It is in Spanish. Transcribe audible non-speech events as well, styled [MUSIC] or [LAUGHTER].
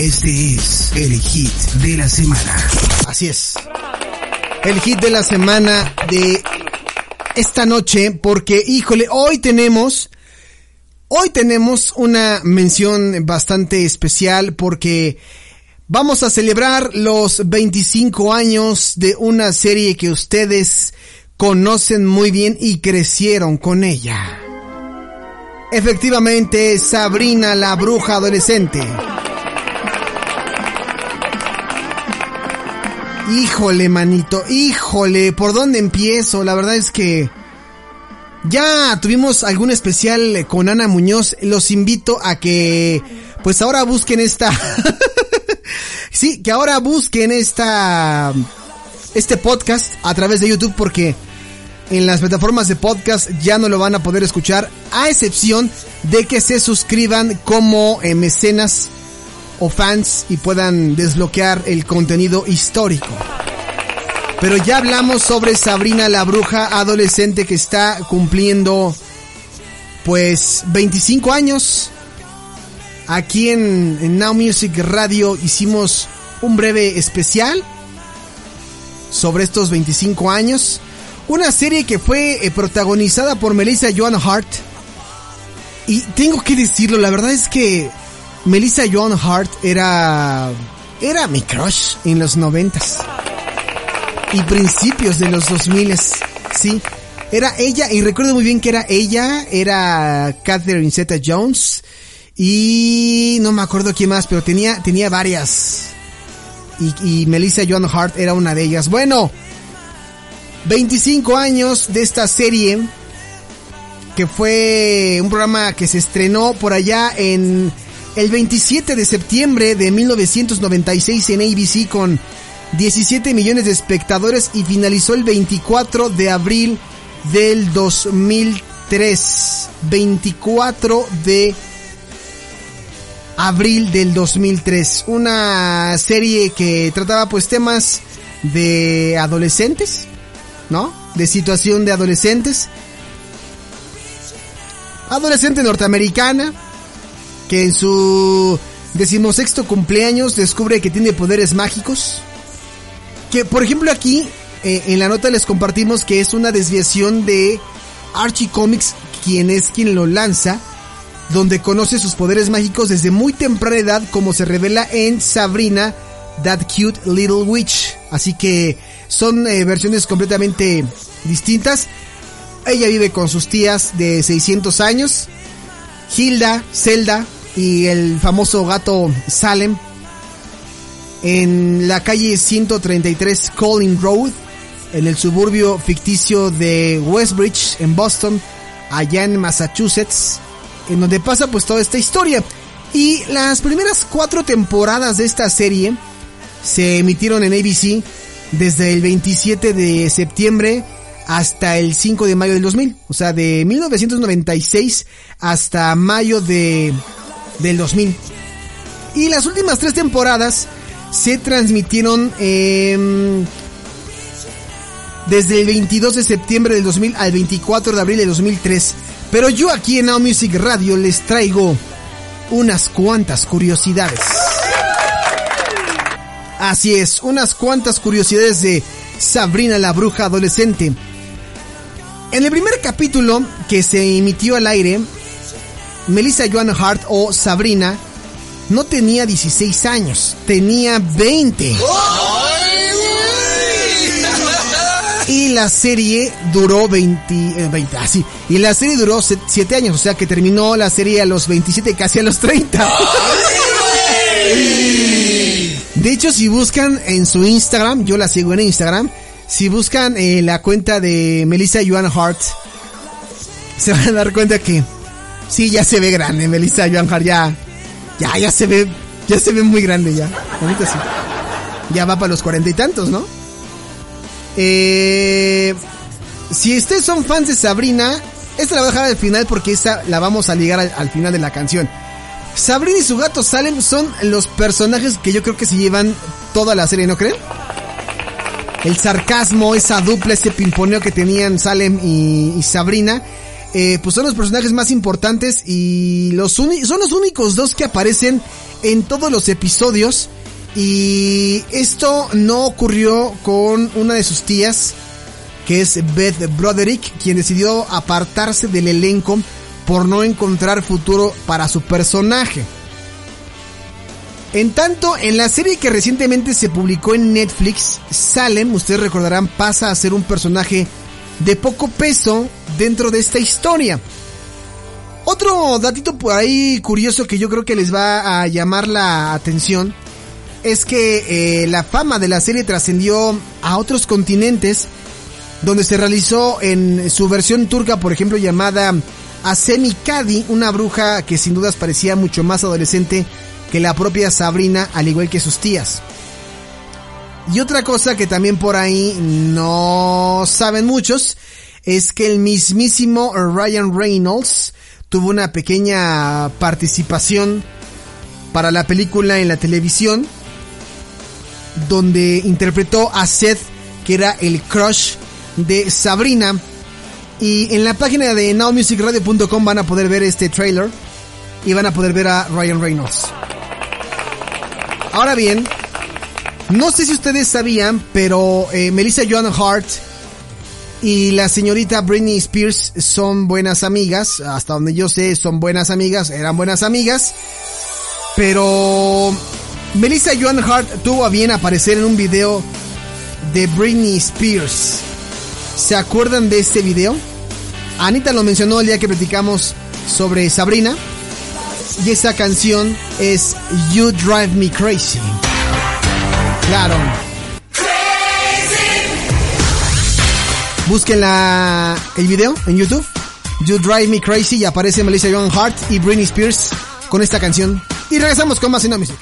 Este es el hit de la semana. Así es. El hit de la semana de esta noche, porque, híjole, hoy tenemos, hoy tenemos una mención bastante especial porque vamos a celebrar los 25 años de una serie que ustedes conocen muy bien y crecieron con ella. Efectivamente, Sabrina la bruja adolescente. Híjole, manito, híjole, ¿por dónde empiezo? La verdad es que ya tuvimos algún especial con Ana Muñoz. Los invito a que, pues ahora busquen esta, [LAUGHS] sí, que ahora busquen esta, este podcast a través de YouTube porque en las plataformas de podcast ya no lo van a poder escuchar a excepción de que se suscriban como eh, mecenas o fans y puedan desbloquear el contenido histórico. Pero ya hablamos sobre Sabrina la bruja adolescente que está cumpliendo pues 25 años. Aquí en, en Now Music Radio hicimos un breve especial sobre estos 25 años. Una serie que fue eh, protagonizada por Melissa Joan Hart. Y tengo que decirlo, la verdad es que Melissa Joan Hart era era mi crush en los noventas y principios de los dos miles, sí. Era ella y recuerdo muy bien que era ella, era Catherine Zeta-Jones y no me acuerdo quién más, pero tenía tenía varias y, y Melissa Joan Hart era una de ellas. Bueno, 25 años de esta serie que fue un programa que se estrenó por allá en el 27 de septiembre de 1996 en ABC con 17 millones de espectadores y finalizó el 24 de abril del 2003. 24 de abril del 2003. Una serie que trataba pues temas de adolescentes, ¿no? De situación de adolescentes. Adolescente norteamericana que en su decimosexto cumpleaños descubre que tiene poderes mágicos. Que por ejemplo aquí eh, en la nota les compartimos que es una desviación de Archie Comics, quien es quien lo lanza, donde conoce sus poderes mágicos desde muy temprana edad, como se revela en Sabrina, That Cute Little Witch. Así que son eh, versiones completamente distintas. Ella vive con sus tías de 600 años. Hilda, Zelda y el famoso gato Salem en la calle 133 Colin Road, en el suburbio ficticio de Westbridge, en Boston, allá en Massachusetts, en donde pasa pues toda esta historia. Y las primeras cuatro temporadas de esta serie se emitieron en ABC desde el 27 de septiembre hasta el 5 de mayo del 2000. O sea, de 1996 hasta mayo de, del 2000. Y las últimas tres temporadas se transmitieron eh, desde el 22 de septiembre del 2000 al 24 de abril del 2003. Pero yo aquí en Now Music Radio les traigo unas cuantas curiosidades. Así es, unas cuantas curiosidades de Sabrina la bruja adolescente. En el primer capítulo que se emitió al aire, Melissa Joan Hart o Sabrina no tenía 16 años, tenía 20. Y la serie duró 20, 20 así. y la serie duró 7 años, o sea que terminó la serie a los 27, casi a los 30. De hecho, si buscan en su Instagram, yo la sigo en Instagram, si buscan eh, la cuenta de Melissa Joan Hart, se van a dar cuenta que sí, ya se ve grande, Melissa Joan Hart, ya, ya, ya se ve, ya se ve muy grande ya. Ahorita sí. Ya va para los cuarenta y tantos, ¿no? Eh, si ustedes son fans de Sabrina, esta la voy a dejar al final porque esta la vamos a ligar al, al final de la canción. Sabrina y su gato Salem son los personajes que yo creo que se llevan toda la serie, ¿no creen? El sarcasmo, esa dupla, ese pimponeo que tenían Salem y Sabrina. Eh, pues son los personajes más importantes y los son los únicos dos que aparecen en todos los episodios. Y esto no ocurrió con una de sus tías, que es Beth Broderick, quien decidió apartarse del elenco por no encontrar futuro para su personaje. En tanto, en la serie que recientemente se publicó en Netflix, Salem, ustedes recordarán, pasa a ser un personaje de poco peso dentro de esta historia. Otro datito por ahí curioso que yo creo que les va a llamar la atención es que eh, la fama de la serie trascendió a otros continentes donde se realizó en su versión turca, por ejemplo, llamada Asemi Kadi, una bruja que sin dudas parecía mucho más adolescente que la propia Sabrina, al igual que sus tías. Y otra cosa que también por ahí no saben muchos es que el mismísimo Ryan Reynolds tuvo una pequeña participación para la película en la televisión donde interpretó a Seth que era el crush de Sabrina y en la página de nowmusicradio.com van a poder ver este trailer y van a poder ver a Ryan Reynolds. Ahora bien, no sé si ustedes sabían, pero eh, Melissa Joan Hart y la señorita Britney Spears son buenas amigas. Hasta donde yo sé, son buenas amigas, eran buenas amigas. Pero Melissa Joan Hart tuvo a bien aparecer en un video de Britney Spears. ¿Se acuerdan de este video? Anita lo mencionó el día que platicamos sobre Sabrina. Y esa canción es You Drive Me Crazy. Claro. Busquen la, el video en YouTube. You Drive Me Crazy y aparece Melissa Joan Hart y Britney Spears con esta canción. Y regresamos con más Music.